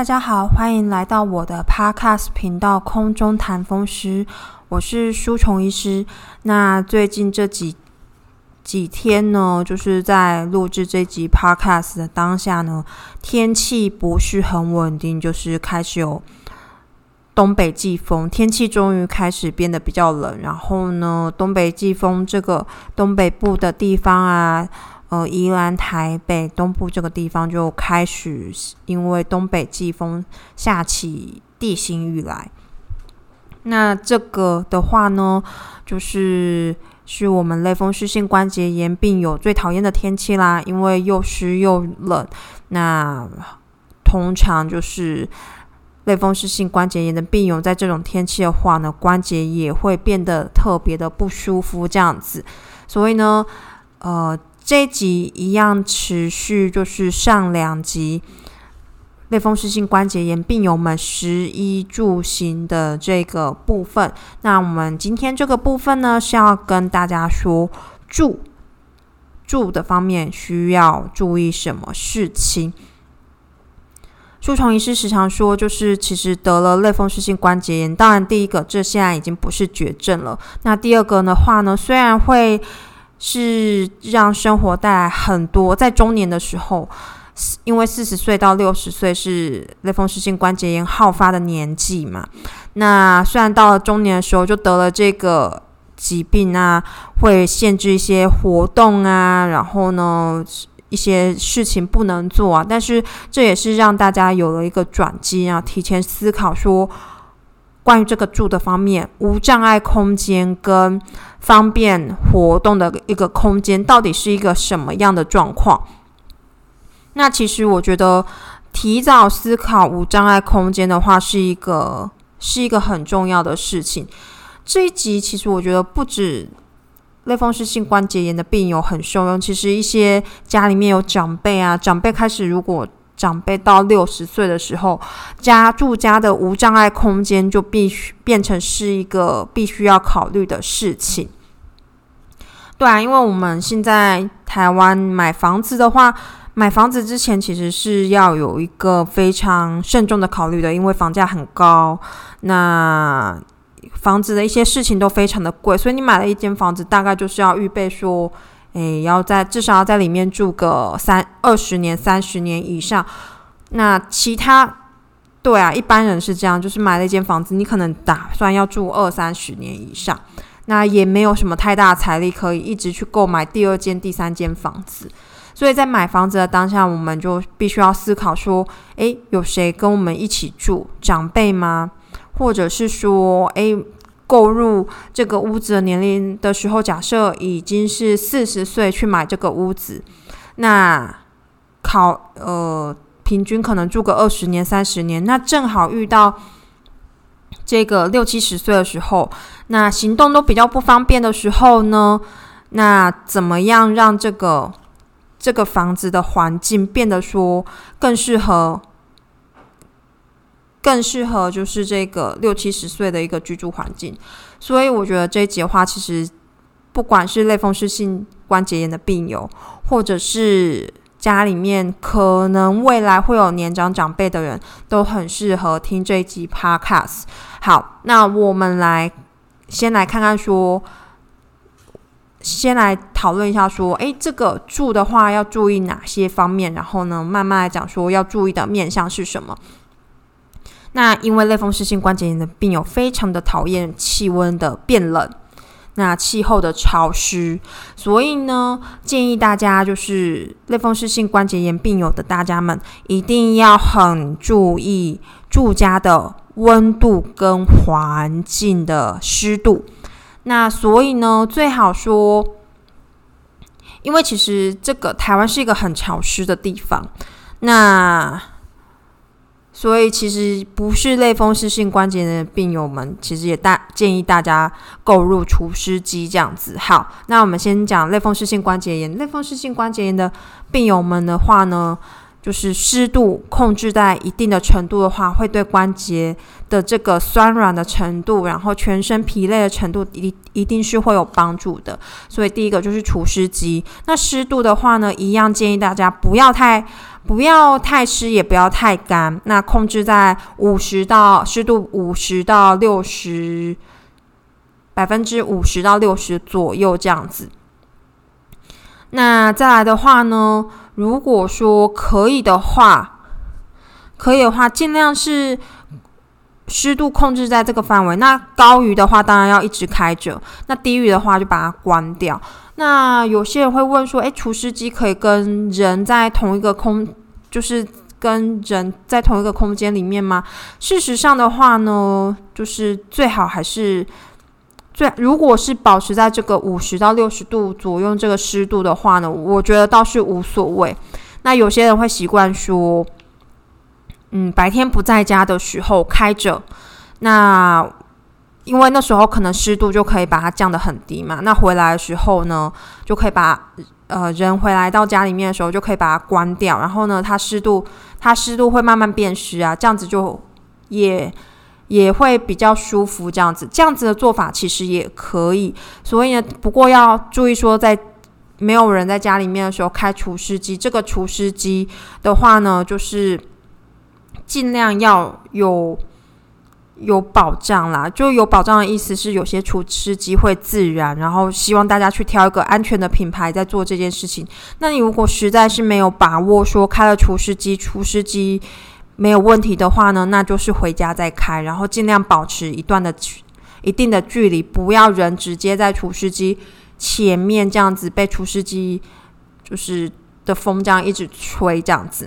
大家好，欢迎来到我的 Podcast 频道《空中谈风湿》，我是舒虫医师。那最近这几几天呢，就是在录制这集 Podcast 的当下呢，天气不是很稳定，就是开始有东北季风，天气终于开始变得比较冷。然后呢，东北季风这个东北部的地方啊。呃，宜兰、台北东部这个地方就开始因为东北季风下起地心雨来。那这个的话呢，就是是我们类风湿性关节炎病友最讨厌的天气啦，因为又湿又冷。那通常就是类风湿性关节炎的病友在这种天气的话呢，关节也会变得特别的不舒服，这样子。所以呢，呃。这一集一样持续，就是上两集类风湿性关节炎病友们食衣住行的这个部分。那我们今天这个部分呢，是要跟大家说住住的方面需要注意什么事情。舒虫医师时常说，就是其实得了类风湿性关节炎，当然第一个这现在已经不是绝症了。那第二个的话呢，虽然会。是让生活带来很多，在中年的时候，因为四十岁到六十岁是类风湿性关节炎好发的年纪嘛。那虽然到了中年的时候就得了这个疾病啊，会限制一些活动啊，然后呢一些事情不能做啊，但是这也是让大家有了一个转机啊，提前思考说。关于这个住的方面，无障碍空间跟方便活动的一个空间，到底是一个什么样的状况？那其实我觉得，提早思考无障碍空间的话，是一个是一个很重要的事情。这一集其实我觉得不止类风湿性关节炎的病友很受用，其实一些家里面有长辈啊，长辈开始如果。长辈到六十岁的时候，家住家的无障碍空间就必须变成是一个必须要考虑的事情。对啊，因为我们现在台湾买房子的话，买房子之前其实是要有一个非常慎重的考虑的，因为房价很高，那房子的一些事情都非常的贵，所以你买了一间房子，大概就是要预备说。诶，要在至少要在里面住个三二十年、三十年以上。那其他，对啊，一般人是这样，就是买了一间房子，你可能打算要住二三十年以上，那也没有什么太大财力可以一直去购买第二间、第三间房子。所以在买房子的当下，我们就必须要思考说：诶，有谁跟我们一起住？长辈吗？或者是说，诶。购入这个屋子的年龄的时候，假设已经是四十岁去买这个屋子，那考呃平均可能住个二十年、三十年，那正好遇到这个六七十岁的时候，那行动都比较不方便的时候呢，那怎么样让这个这个房子的环境变得说更适合？更适合就是这个六七十岁的一个居住环境，所以我觉得这一节话其实不管是类风湿性关节炎的病友，或者是家里面可能未来会有年长长辈的人，都很适合听这一集 Podcast。好，那我们来先来看看说，先来讨论一下说，诶，这个住的话要注意哪些方面，然后呢，慢慢来讲说要注意的面向是什么。那因为类风湿性关节炎的病友非常的讨厌气温的变冷，那气候的潮湿，所以呢，建议大家就是类风湿性关节炎病友的大家们一定要很注意住家的温度跟环境的湿度。那所以呢，最好说，因为其实这个台湾是一个很潮湿的地方，那。所以其实不是类风湿性关节炎的病友们，其实也大建议大家购入除湿机这样子。好，那我们先讲类风湿性关节炎。类风湿性关节炎的病友们的话呢，就是湿度控制在一定的程度的话，会对关节的这个酸软的程度，然后全身疲累的程度，一一定是会有帮助的。所以第一个就是除湿机。那湿度的话呢，一样建议大家不要太。不要太湿，也不要太干。那控制在五十到湿度五十到六十百分之五十到六十左右这样子。那再来的话呢，如果说可以的话，可以的话，尽量是湿度控制在这个范围。那高于的话，当然要一直开着；那低于的话，就把它关掉。那有些人会问说：“诶，除湿机可以跟人在同一个空，就是跟人在同一个空间里面吗？”事实上的话呢，就是最好还是。对，如果是保持在这个五十到六十度左右这个湿度的话呢，我觉得倒是无所谓。那有些人会习惯说，嗯，白天不在家的时候开着，那因为那时候可能湿度就可以把它降得很低嘛。那回来的时候呢，就可以把呃人回来到家里面的时候就可以把它关掉，然后呢，它湿度它湿度会慢慢变湿啊，这样子就也。也会比较舒服，这样子，这样子的做法其实也可以。所以呢，不过要注意说，在没有人在家里面的时候开除湿机。这个除湿机的话呢，就是尽量要有有保障啦。就有保障的意思是，有些除湿机会自燃，然后希望大家去挑一个安全的品牌在做这件事情。那你如果实在是没有把握，说开了除湿机，除湿机。没有问题的话呢，那就是回家再开，然后尽量保持一段的一定的距离，不要人直接在除湿机前面这样子被除湿机就是的风这样一直吹这样子。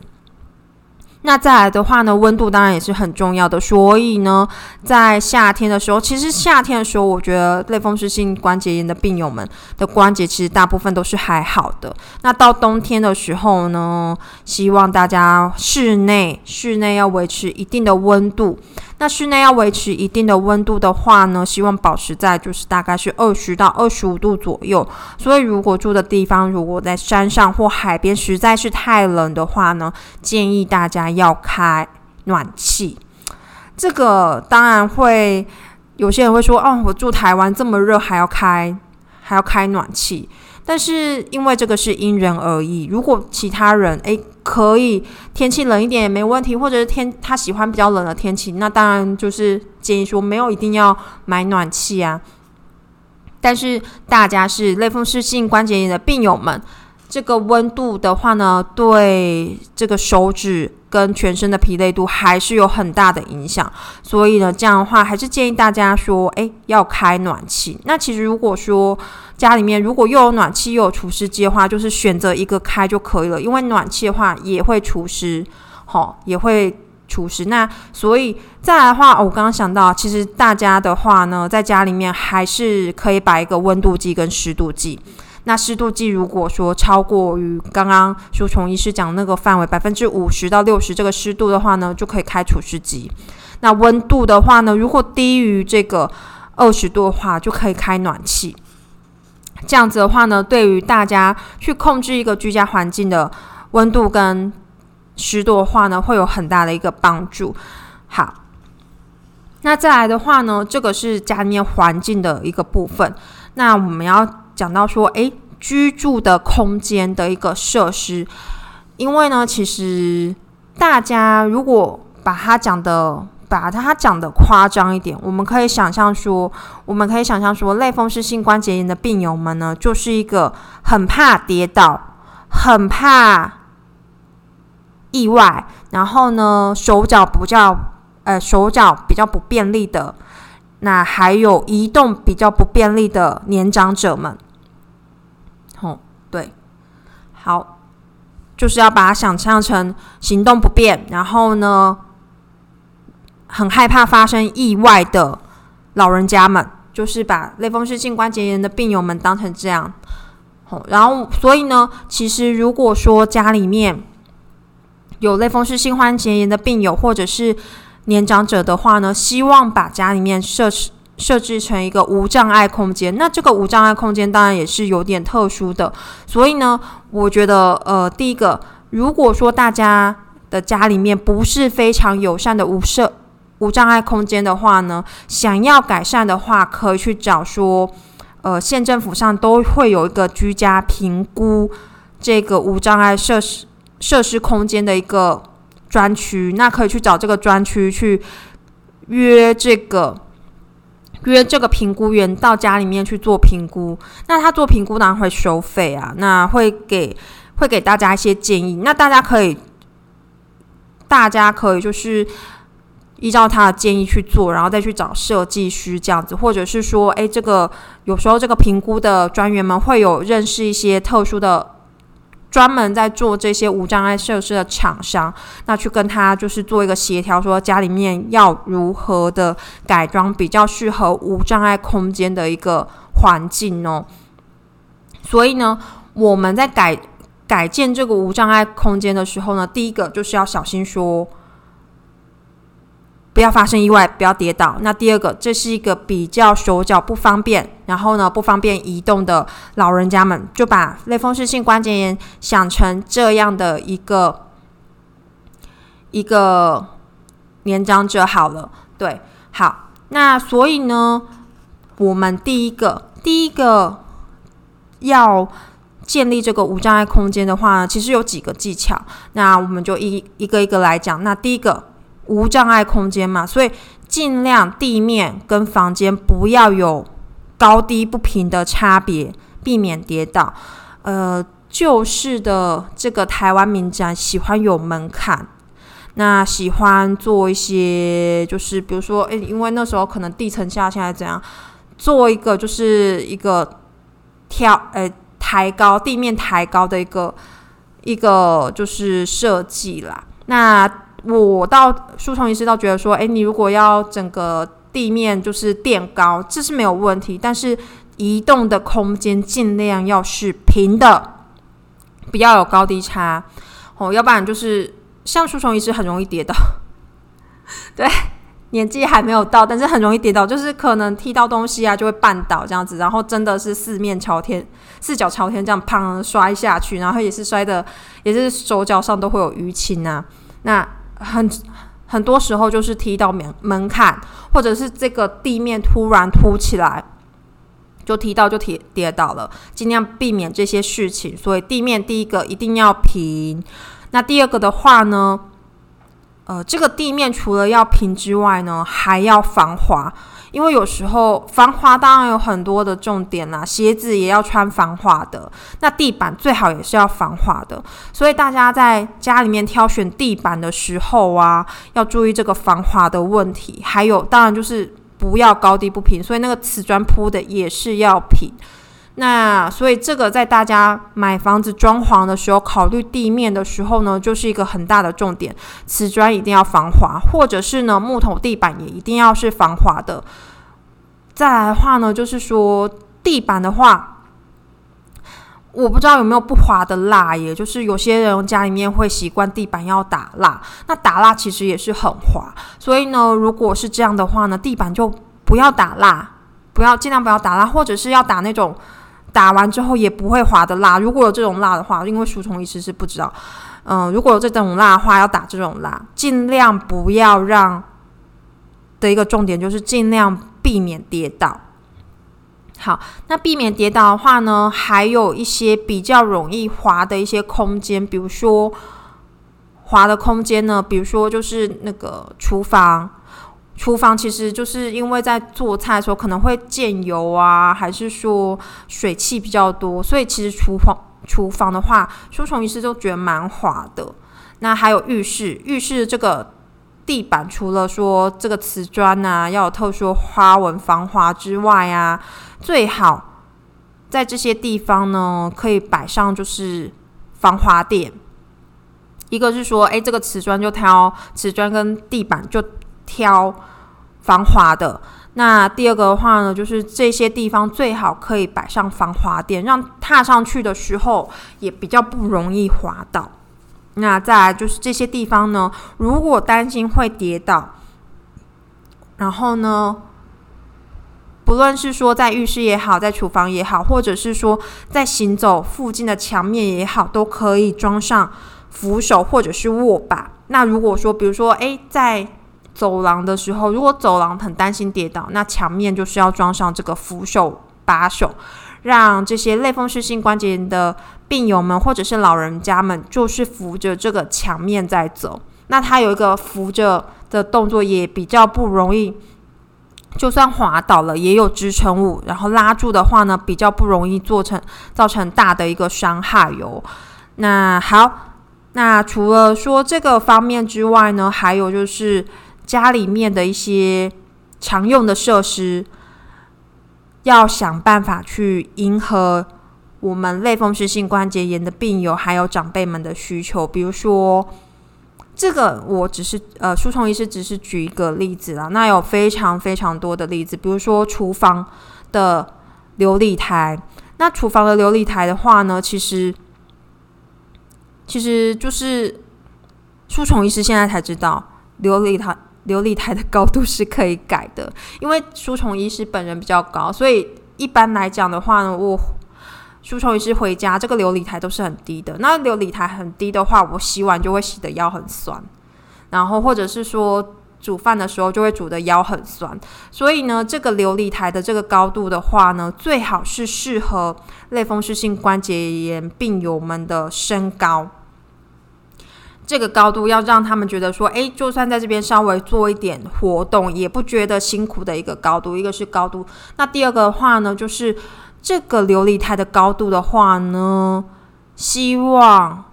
那再来的话呢，温度当然也是很重要的。所以呢，在夏天的时候，其实夏天的时候，我觉得类风湿性关节炎的病友们的关节其实大部分都是还好的。那到冬天的时候呢，希望大家室内室内要维持一定的温度。那室内要维持一定的温度的话呢，希望保持在就是大概是二十到二十五度左右。所以如果住的地方如果在山上或海边实在是太冷的话呢，建议大家要开暖气。这个当然会有些人会说，哦，我住台湾这么热还要开还要开暖气。但是因为这个是因人而异，如果其他人诶可以天气冷一点也没问题，或者是天他喜欢比较冷的天气，那当然就是建议说没有一定要买暖气啊。但是大家是类风湿性关节炎的病友们，这个温度的话呢，对这个手指。跟全身的疲累度还是有很大的影响，所以呢，这样的话还是建议大家说，诶，要开暖气。那其实如果说家里面如果又有暖气又有除湿机的话，就是选择一个开就可以了。因为暖气的话也会除湿，好，也会除湿。那所以再来的话，我刚刚想到，其实大家的话呢，在家里面还是可以摆一个温度计跟湿度计。那湿度计如果说超过于刚刚书虫医师讲那个范围百分之五十到六十这个湿度的话呢，就可以开除湿机。那温度的话呢，如果低于这个二十度的话，就可以开暖气。这样子的话呢，对于大家去控制一个居家环境的温度跟湿度的话呢，会有很大的一个帮助。好，那再来的话呢，这个是家里面环境的一个部分。那我们要。讲到说，诶，居住的空间的一个设施，因为呢，其实大家如果把它讲的，把它讲的夸张一点，我们可以想象说，我们可以想象说，类风湿性关节炎的病友们呢，就是一个很怕跌倒、很怕意外，然后呢，手脚比较，呃，手脚比较不便利的。那还有移动比较不便利的年长者们，哦，对，好，就是要把它想象成行动不便，然后呢，很害怕发生意外的老人家们，就是把类风湿性关节炎的病友们当成这样。哦，然后所以呢，其实如果说家里面有类风湿性关节炎的病友，或者是年长者的话呢，希望把家里面设置设置成一个无障碍空间。那这个无障碍空间当然也是有点特殊的。所以呢，我觉得呃，第一个，如果说大家的家里面不是非常友善的无设无障碍空间的话呢，想要改善的话，可以去找说，呃，县政府上都会有一个居家评估这个无障碍设施。设施空间的一个专区，那可以去找这个专区去约这个约这个评估员到家里面去做评估。那他做评估当然会收费啊，那会给会给大家一些建议。那大家可以大家可以就是依照他的建议去做，然后再去找设计师这样子，或者是说，诶，这个有时候这个评估的专员们会有认识一些特殊的。专门在做这些无障碍设施的厂商，那去跟他就是做一个协调，说家里面要如何的改装比较适合无障碍空间的一个环境哦。所以呢，我们在改改建这个无障碍空间的时候呢，第一个就是要小心说。不要发生意外，不要跌倒。那第二个，这是一个比较手脚不方便，然后呢不方便移动的老人家们，就把类风湿性关节炎想成这样的一个一个年长者好了。对，好，那所以呢，我们第一个第一个要建立这个无障碍空间的话，其实有几个技巧。那我们就一一个一个来讲。那第一个。无障碍空间嘛，所以尽量地面跟房间不要有高低不平的差别，避免跌倒。呃，旧式的这个台湾民宅喜欢有门槛，那喜欢做一些，就是比如说，诶，因为那时候可能地层下现在怎样，做一个就是一个跳，诶，抬高地面抬高的一个一个就是设计啦，那。我到书虫医师倒觉得说，哎，你如果要整个地面就是垫高，这是没有问题。但是移动的空间尽量要是平的，不要有高低差哦，要不然就是像书虫医师很容易跌倒。对，年纪还没有到，但是很容易跌倒，就是可能踢到东西啊就会绊倒这样子，然后真的是四面朝天、四脚朝天这样砰摔下去，然后也是摔的，也是手脚上都会有淤青啊。那很很多时候就是踢到门门槛，或者是这个地面突然凸起来，就踢到就跌跌倒了。尽量避免这些事情。所以地面第一个一定要平。那第二个的话呢，呃，这个地面除了要平之外呢，还要防滑。因为有时候防滑当然有很多的重点啦，鞋子也要穿防滑的，那地板最好也是要防滑的。所以大家在家里面挑选地板的时候啊，要注意这个防滑的问题。还有，当然就是不要高低不平，所以那个瓷砖铺的也是要平。那所以这个在大家买房子装潢的时候，考虑地面的时候呢，就是一个很大的重点。瓷砖一定要防滑，或者是呢木头地板也一定要是防滑的。再来的话呢，就是说地板的话，我不知道有没有不滑的蜡，也就是有些人家里面会习惯地板要打蜡，那打蜡其实也是很滑。所以呢，如果是这样的话呢，地板就不要打蜡，不要尽量不要打蜡，或者是要打那种。打完之后也不会滑的蜡，如果有这种蜡的话，因为书虫医师是不知道，嗯，如果有这种蜡的话，要打这种蜡，尽量不要让的一个重点就是尽量避免跌倒。好，那避免跌倒的话呢，还有一些比较容易滑的一些空间，比如说滑的空间呢，比如说就是那个厨房。厨房其实就是因为在做菜的时候可能会溅油啊，还是说水汽比较多，所以其实厨房厨房的话，书虫医师都觉得蛮滑的。那还有浴室，浴室这个地板除了说这个瓷砖啊要有特殊花纹防滑之外啊，最好在这些地方呢可以摆上就是防滑垫。一个是说，哎，这个瓷砖就挑瓷砖跟地板就。挑防滑的。那第二个的话呢，就是这些地方最好可以摆上防滑垫，让踏上去的时候也比较不容易滑倒。那再来就是这些地方呢，如果担心会跌倒，然后呢，不论是说在浴室也好，在厨房也好，或者是说在行走附近的墙面也好，都可以装上扶手或者是握把。那如果说，比如说，诶，在走廊的时候，如果走廊很担心跌倒，那墙面就是要装上这个扶手把手，让这些类风湿性关节炎的病友们或者是老人家们，就是扶着这个墙面在走。那它有一个扶着的动作，也比较不容易，就算滑倒了也有支撑物，然后拉住的话呢，比较不容易做成造成大的一个伤害哟。那好，那除了说这个方面之外呢，还有就是家里面的一些常用的设施，要想办法去迎合我们类风湿性关节炎的病友还有长辈们的需求，比如说。这个我只是呃，舒虫医师只是举一个例子啦。那有非常非常多的例子，比如说厨房的琉璃台。那厨房的琉璃台的话呢，其实其实就是舒虫医师现在才知道，琉璃台琉璃台的高度是可以改的。因为舒虫医师本人比较高，所以一般来讲的话呢，我。输虫一次回家，这个琉璃台都是很低的。那琉璃台很低的话，我洗碗就会洗的腰很酸，然后或者是说煮饭的时候就会煮的腰很酸。所以呢，这个琉璃台的这个高度的话呢，最好是适合类风湿性关节炎病友们的身高。这个高度要让他们觉得说，诶，就算在这边稍微做一点活动，也不觉得辛苦的一个高度。一个是高度，那第二个的话呢，就是。这个琉璃台的高度的话呢，希望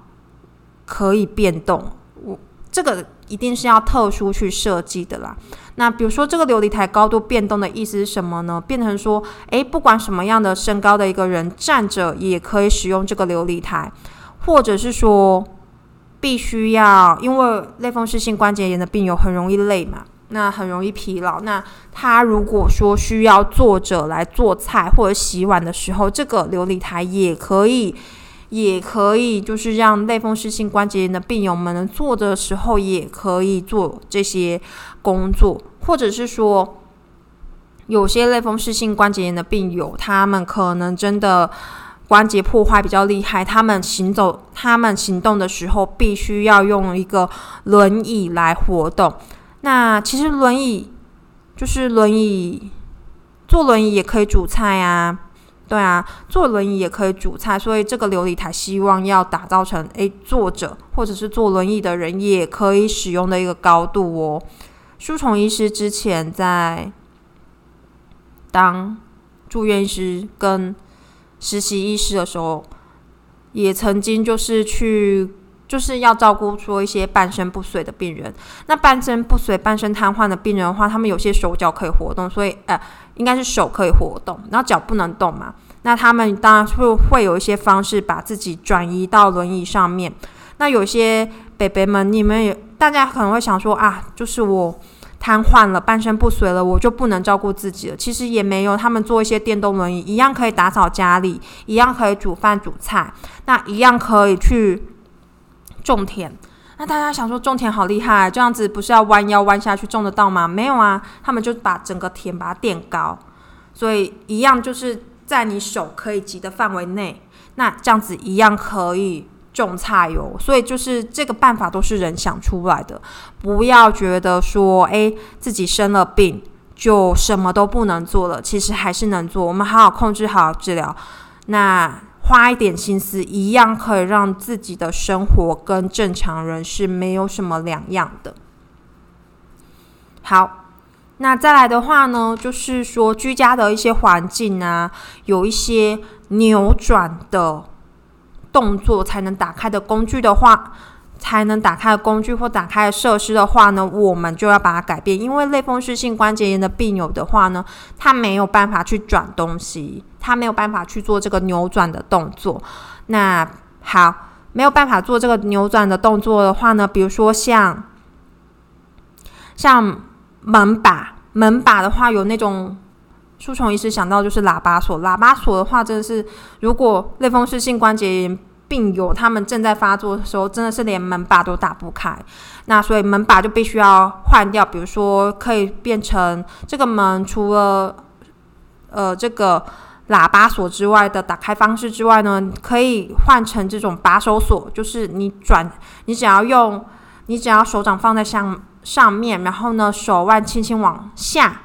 可以变动。我这个一定是要特殊去设计的啦。那比如说，这个琉璃台高度变动的意思是什么呢？变成说，诶，不管什么样的身高的一个人站着也可以使用这个琉璃台，或者是说，必须要因为类风湿性关节炎的病友很容易累嘛。那很容易疲劳。那他如果说需要坐着来做菜或者洗碗的时候，这个琉璃台也可以，也可以，就是让类风湿性关节炎的病友们坐的时候也可以做这些工作，或者是说，有些类风湿性关节炎的病友，他们可能真的关节破坏比较厉害，他们行走、他们行动的时候，必须要用一个轮椅来活动。那其实轮椅就是轮椅，坐轮椅也可以煮菜啊，对啊，坐轮椅也可以煮菜，所以这个琉璃台希望要打造成，诶，坐着或者是坐轮椅的人也可以使用的一个高度哦。舒虫医师之前在当住院医师跟实习医师的时候，也曾经就是去。就是要照顾说一些半身不遂的病人，那半身不遂、半身瘫痪的病人的话，他们有些手脚可以活动，所以呃，应该是手可以活动，然后脚不能动嘛。那他们当然会会有一些方式把自己转移到轮椅上面。那有些北北们，你们也大家可能会想说啊，就是我瘫痪了、半身不遂了，我就不能照顾自己了。其实也没有，他们做一些电动轮椅，一样可以打扫家里，一样可以煮饭煮菜，那一样可以去。种田，那大家想说种田好厉害，这样子不是要弯腰弯下去种得到吗？没有啊，他们就把整个田把它垫高，所以一样就是在你手可以及的范围内，那这样子一样可以种菜哟。所以就是这个办法都是人想出来的，不要觉得说诶自己生了病就什么都不能做了，其实还是能做。我们好好控制好治疗，那。花一点心思，一样可以让自己的生活跟正常人是没有什么两样的。好，那再来的话呢，就是说居家的一些环境啊，有一些扭转的动作才能打开的工具的话。才能打开的工具或打开的设施的话呢，我们就要把它改变。因为类风湿性关节炎的病友的话呢，他没有办法去转东西，他没有办法去做这个扭转的动作。那好，没有办法做这个扭转的动作的话呢，比如说像像门把，门把的话有那种，书虫医师想到就是喇叭锁，喇叭锁的话真的是，如果类风湿性关节炎。病友他们正在发作的时候，真的是连门把都打不开，那所以门把就必须要换掉。比如说，可以变成这个门除了呃这个喇叭锁之外的打开方式之外呢，可以换成这种把手锁，就是你转，你只要用，你只要手掌放在上上面，然后呢手腕轻轻往下，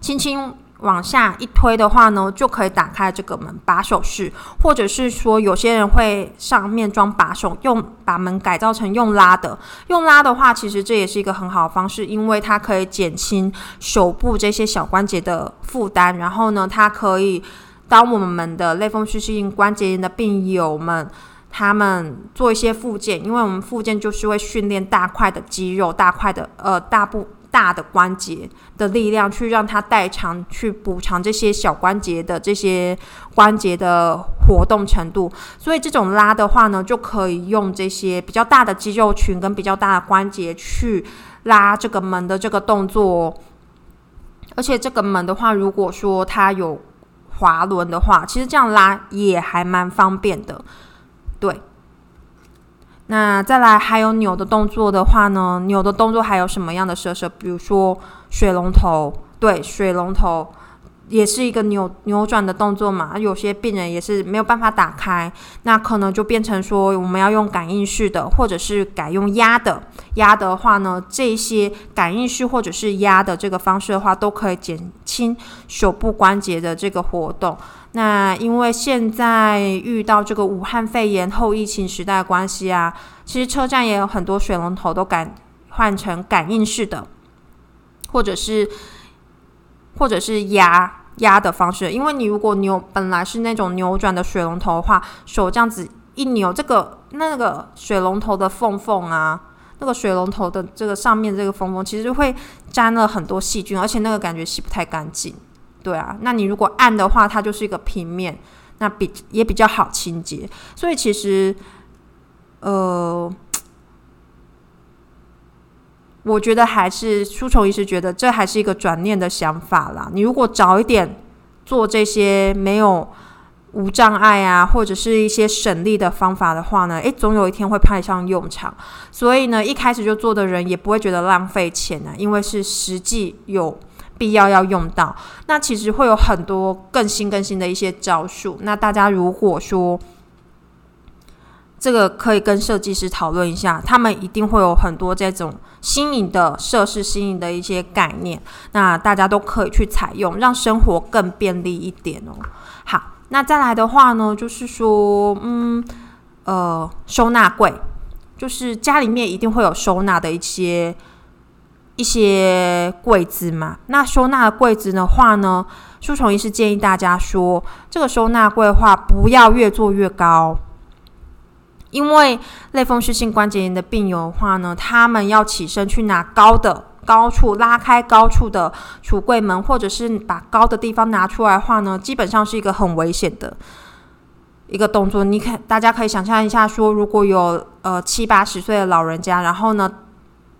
轻轻往下一推的话呢，就可以打开这个门把手式，或者是说有些人会上面装把手，用把门改造成用拉的。用拉的话，其实这也是一个很好的方式，因为它可以减轻手部这些小关节的负担。然后呢，它可以当我们的类风湿性关节炎的病友们，他们做一些复健，因为我们复健就是会训练大块的肌肉，大块的呃大部。大的关节的力量去让它代偿，去补偿这些小关节的这些关节的活动程度。所以这种拉的话呢，就可以用这些比较大的肌肉群跟比较大的关节去拉这个门的这个动作。而且这个门的话，如果说它有滑轮的话，其实这样拉也还蛮方便的。对。那再来还有扭的动作的话呢？扭的动作还有什么样的设施？比如说水龙头，对，水龙头也是一个扭扭转的动作嘛。有些病人也是没有办法打开，那可能就变成说我们要用感应式的，或者是改用压的。压的话呢，这些感应式或者是压的这个方式的话，都可以减轻手部关节的这个活动。那因为现在遇到这个武汉肺炎后疫情时代的关系啊，其实车站也有很多水龙头都改换成感应式的，或者是或者是压压的方式。因为你如果扭本来是那种扭转的水龙头的话，手这样子一扭，这个那个水龙头的缝缝啊，那个水龙头的这个上面这个缝缝，其实会沾了很多细菌，而且那个感觉洗不太干净。对啊，那你如果按的话，它就是一个平面，那比也比较好清洁。所以其实，呃，我觉得还是书虫医师觉得这还是一个转念的想法啦。你如果早一点做这些没有无障碍啊，或者是一些省力的方法的话呢，诶，总有一天会派上用场。所以呢，一开始就做的人也不会觉得浪费钱呢，因为是实际有。必要要用到，那其实会有很多更新更新的一些招数。那大家如果说这个可以跟设计师讨论一下，他们一定会有很多这种新颖的设施、新颖的一些概念。那大家都可以去采用，让生活更便利一点哦。好，那再来的话呢，就是说，嗯，呃，收纳柜，就是家里面一定会有收纳的一些。一些柜子嘛，那收纳柜子的话呢，书虫医师建议大家说，这个收纳柜话，不要越做越高，因为类风湿性关节炎的病友的话呢，他们要起身去拿高的高处拉开高处的橱柜门，或者是把高的地方拿出来的话呢，基本上是一个很危险的一个动作。你看，大家可以想象一下，说如果有呃七八十岁的老人家，然后呢？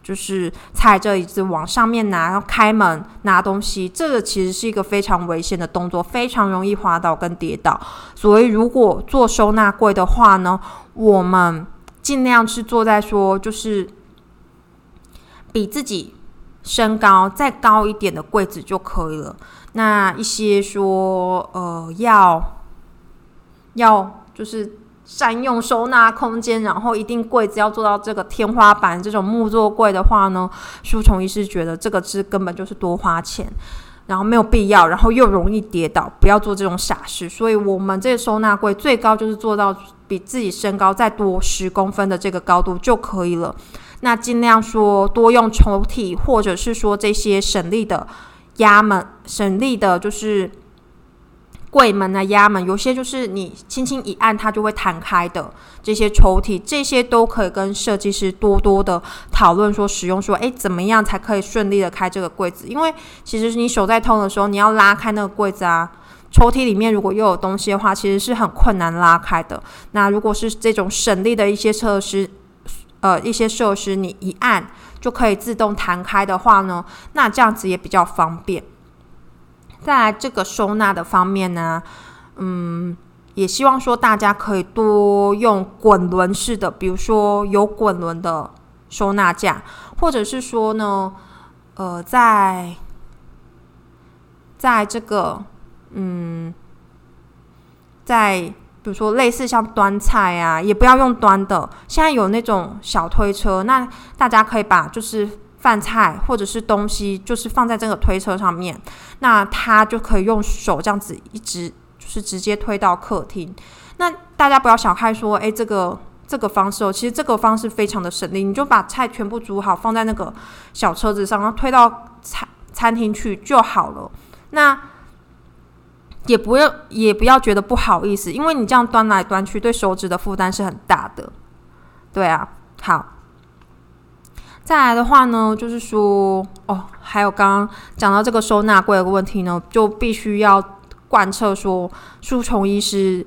就是踩着椅子往上面拿，然后开门拿东西，这个其实是一个非常危险的动作，非常容易滑倒跟跌倒。所以如果做收纳柜的话呢，我们尽量是坐在说，就是比自己身高再高一点的柜子就可以了。那一些说，呃，要要就是。善用收纳空间，然后一定柜子要做到这个天花板这种木作柜的话呢，书虫医师觉得这个是根本就是多花钱，然后没有必要，然后又容易跌倒，不要做这种傻事。所以我们这个收纳柜最高就是做到比自己身高再多十公分的这个高度就可以了。那尽量说多用抽屉，或者是说这些省力的压门，省力的就是。柜门啊、压门，有些就是你轻轻一按，它就会弹开的。这些抽屉，这些都可以跟设计师多多的讨论，说使用说，诶，怎么样才可以顺利的开这个柜子？因为其实你手在痛的时候，你要拉开那个柜子啊，抽屉里面如果又有东西的话，其实是很困难拉开的。那如果是这种省力的一些设施，呃，一些设施，你一按就可以自动弹开的话呢，那这样子也比较方便。在这个收纳的方面呢，嗯，也希望说大家可以多用滚轮式的，比如说有滚轮的收纳架，或者是说呢，呃，在在这个嗯，在比如说类似像端菜啊，也不要用端的，现在有那种小推车，那大家可以把就是。饭菜或者是东西，就是放在这个推车上面，那他就可以用手这样子一直就是直接推到客厅。那大家不要小看说，诶，这个这个方式哦，其实这个方式非常的省力，你就把菜全部煮好，放在那个小车子上，然后推到餐餐厅去就好了。那也不要也不要觉得不好意思，因为你这样端来端去，对手指的负担是很大的。对啊，好。再来的话呢，就是说，哦，还有刚刚讲到这个收纳柜的问题呢，就必须要贯彻说，书虫医师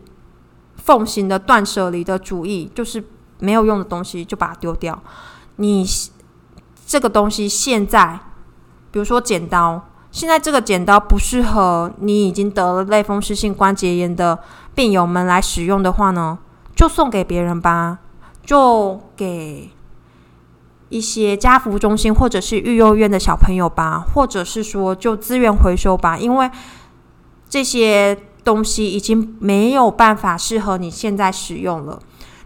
奉行的断舍离的主义，就是没有用的东西就把它丢掉。你这个东西现在，比如说剪刀，现在这个剪刀不适合你已经得了类风湿性关节炎的病友们来使用的话呢，就送给别人吧，就给。一些家福中心或者是育幼院的小朋友吧，或者是说就资源回收吧，因为这些东西已经没有办法适合你现在使用了。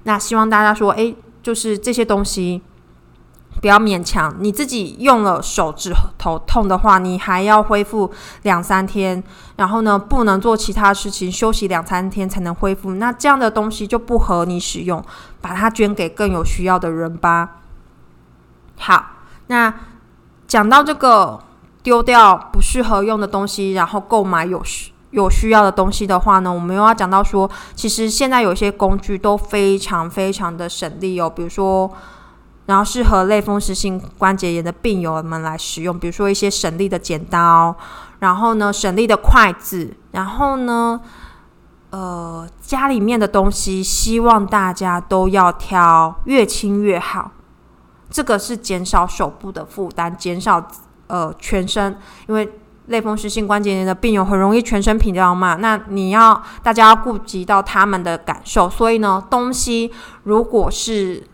那希望大家说，诶，就是这些东西不要勉强你自己用了手指头痛的话，你还要恢复两三天，然后呢不能做其他事情，休息两三天才能恢复。那这样的东西就不合你使用，把它捐给更有需要的人吧。好，那讲到这个丢掉不适合用的东西，然后购买有需有需要的东西的话呢，我们又要讲到说，其实现在有些工具都非常非常的省力哦，比如说，然后适合类风湿性关节炎的病友们来使用，比如说一些省力的剪刀，然后呢省力的筷子，然后呢，呃，家里面的东西，希望大家都要挑越轻越好。这个是减少手部的负担，减少呃全身，因为类风湿性关节炎的病友很容易全身疲劳嘛。那你要大家要顾及到他们的感受，所以呢，东西如果是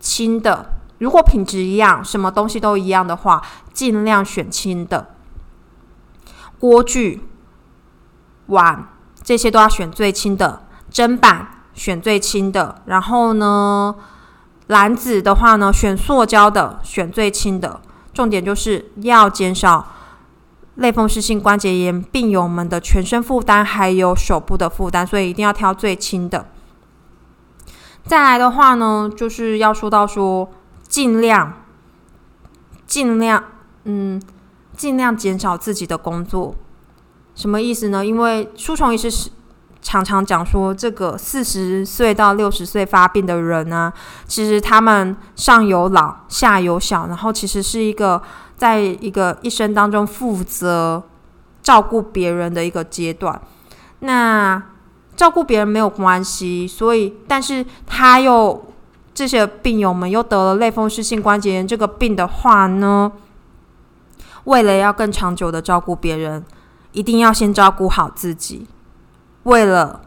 轻的，如果品质一样，什么东西都一样的话，尽量选轻的。锅具、碗这些都要选最轻的，砧板选最轻的，然后呢？篮子的话呢，选塑胶的，选最轻的。重点就是要减少类风湿性关节炎病友们的全身负担，还有手部的负担，所以一定要挑最轻的。再来的话呢，就是要说到说，尽量尽量嗯，尽量减少自己的工作。什么意思呢？因为书虫也是。常常讲说，这个四十岁到六十岁发病的人呢，其实他们上有老下有小，然后其实是一个在一个一生当中负责照顾别人的一个阶段。那照顾别人没有关系，所以但是他又这些病友们又得了类风湿性关节炎这个病的话呢，为了要更长久的照顾别人，一定要先照顾好自己。为了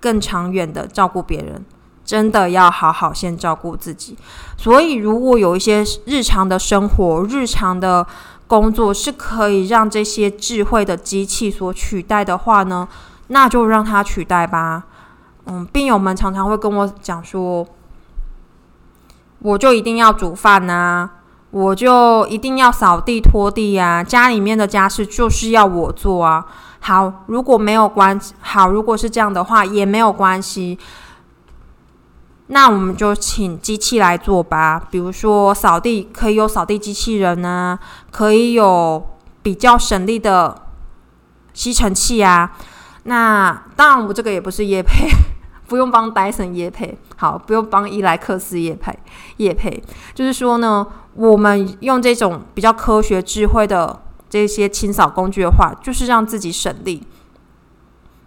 更长远的照顾别人，真的要好好先照顾自己。所以，如果有一些日常的生活、日常的工作是可以让这些智慧的机器所取代的话呢，那就让它取代吧。嗯，病友们常常会跟我讲说，我就一定要煮饭呐，我就一定要扫地拖地呀，家里面的家事就是要我做啊。好，如果没有关系好，如果是这样的话也没有关系，那我们就请机器来做吧。比如说扫地可以有扫地机器人呢，可以有比较省力的吸尘器啊。那当然，我这个也不是叶配，不用帮戴森叶配。好，不用帮伊莱克斯叶配叶配，就是说呢，我们用这种比较科学智慧的。这些清扫工具的话，就是让自己省力。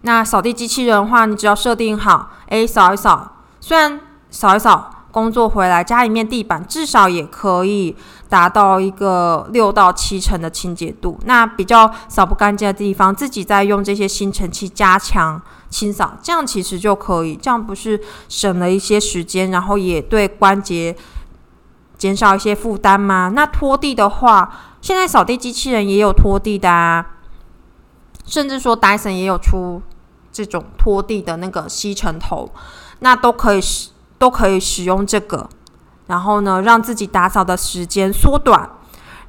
那扫地机器人的话，你只要设定好，诶，扫一扫，虽然扫一扫，工作回来，家里面地板至少也可以达到一个六到七成的清洁度。那比较扫不干净的地方，自己再用这些吸尘器加强清扫，这样其实就可以。这样不是省了一些时间，然后也对关节减少一些负担吗？那拖地的话。现在扫地机器人也有拖地的啊，甚至说戴森也有出这种拖地的那个吸尘头，那都可以使都可以使用这个。然后呢，让自己打扫的时间缩短。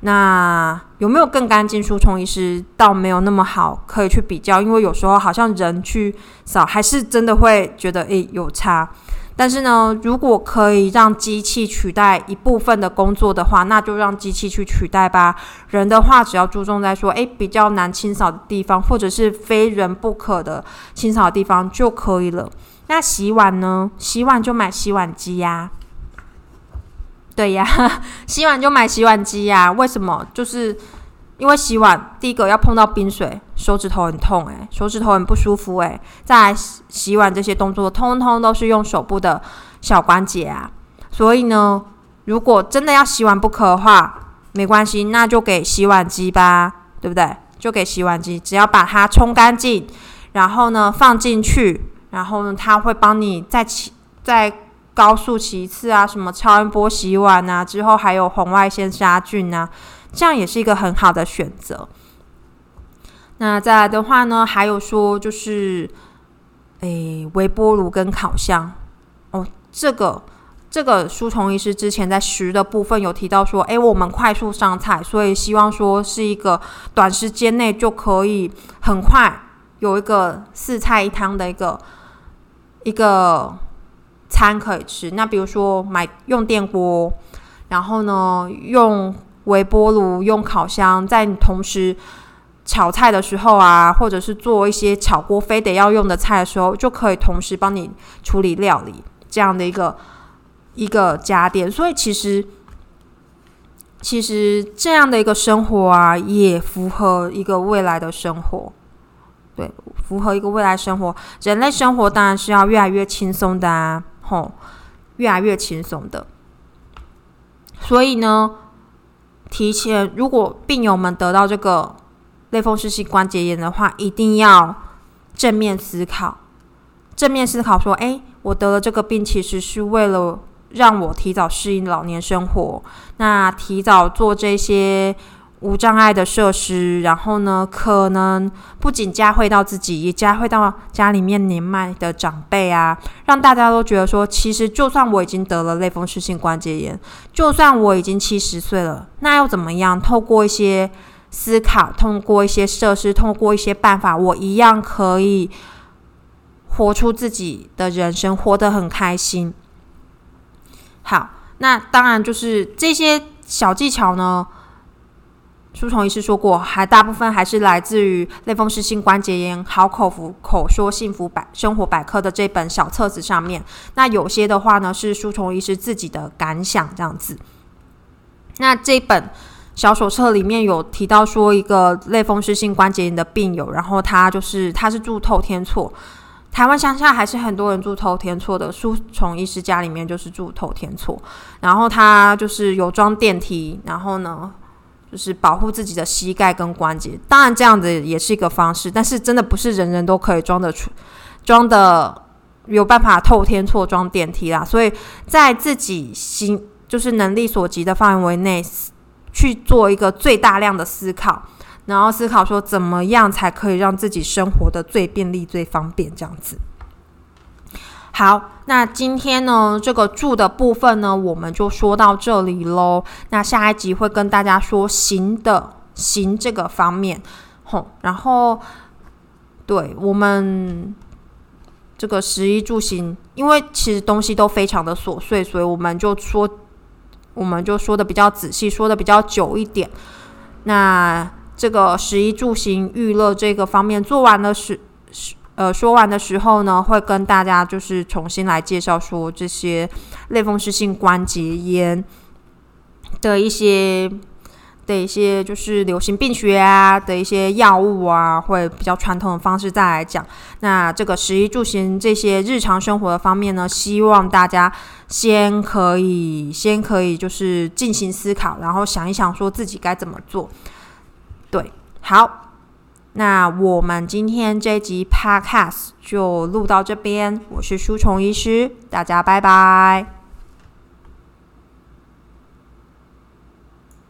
那有没有更干净？书虫医师倒没有那么好，可以去比较，因为有时候好像人去扫，还是真的会觉得诶有差。但是呢，如果可以让机器取代一部分的工作的话，那就让机器去取代吧。人的话，只要注重在说，诶比较难清扫的地方，或者是非人不可的清扫地方就可以了。那洗碗呢？洗碗就买洗碗机呀。对呀，洗碗就买洗碗机呀。为什么？就是因为洗碗，第一个要碰到冰水，手指头很痛诶，手指头很不舒服诶。在洗洗碗这些动作，通通都是用手部的小关节啊。所以呢，如果真的要洗碗不可的话，没关系，那就给洗碗机吧，对不对？就给洗碗机，只要把它冲干净，然后呢放进去，然后呢它会帮你再起再。高速其次啊，什么超音波洗碗啊，之后还有红外线杀菌啊，这样也是一个很好的选择。那再来的话呢，还有说就是，诶，微波炉跟烤箱哦，这个这个书虫医师之前在食的部分有提到说，诶，我们快速上菜，所以希望说是一个短时间内就可以很快有一个四菜一汤的一个一个。餐可以吃，那比如说买用电锅，然后呢用微波炉、用烤箱，在你同时炒菜的时候啊，或者是做一些炒锅非得要用的菜的时候，就可以同时帮你处理料理这样的一个一个家电。所以其实其实这样的一个生活啊，也符合一个未来的生活。对，符合一个未来生活，人类生活当然是要越来越轻松的啊。吼，越来越轻松的。所以呢，提前如果病友们得到这个类风湿性关节炎的话，一定要正面思考。正面思考说：“哎，我得了这个病，其实是为了让我提早适应老年生活，那提早做这些。”无障碍的设施，然后呢，可能不仅加惠到自己，也加惠到家里面年迈的长辈啊，让大家都觉得说，其实就算我已经得了类风湿性关节炎，就算我已经七十岁了，那又怎么样？透过一些思考，通过一些设施，通过一些办法，我一样可以活出自己的人生，活得很开心。好，那当然就是这些小技巧呢。书虫医师说过，还大部分还是来自于类风湿性关节炎好口服口说幸福百生活百科的这本小册子上面。那有些的话呢，是书虫医师自己的感想这样子。那这本小手册里面有提到说，一个类风湿性关节炎的病友，然后他就是他是住透天厝，台湾乡下还是很多人住透天厝的。书虫医师家里面就是住透天厝，然后他就是有装电梯，然后呢。就是保护自己的膝盖跟关节，当然这样子也是一个方式，但是真的不是人人都可以装得出、装的有办法透天错装电梯啦。所以在自己心就是能力所及的范围内，去做一个最大量的思考，然后思考说怎么样才可以让自己生活的最便利、最方便这样子。好，那今天呢，这个住的部分呢，我们就说到这里喽。那下一集会跟大家说行的行这个方面，吼，然后对我们这个食衣住行，因为其实东西都非常的琐碎，所以我们就说，我们就说的比较仔细，说的比较久一点。那这个食衣住行娱乐这个方面做完了是是。呃，说完的时候呢，会跟大家就是重新来介绍说这些类风湿性关节炎的一些的一些就是流行病学啊的一些药物啊，会比较传统的方式再来讲。那这个食衣住行这些日常生活的方面呢，希望大家先可以先可以就是进行思考，然后想一想说自己该怎么做。对，好。那我们今天这集 Podcast 就录到这边，我是书虫医师，大家拜拜。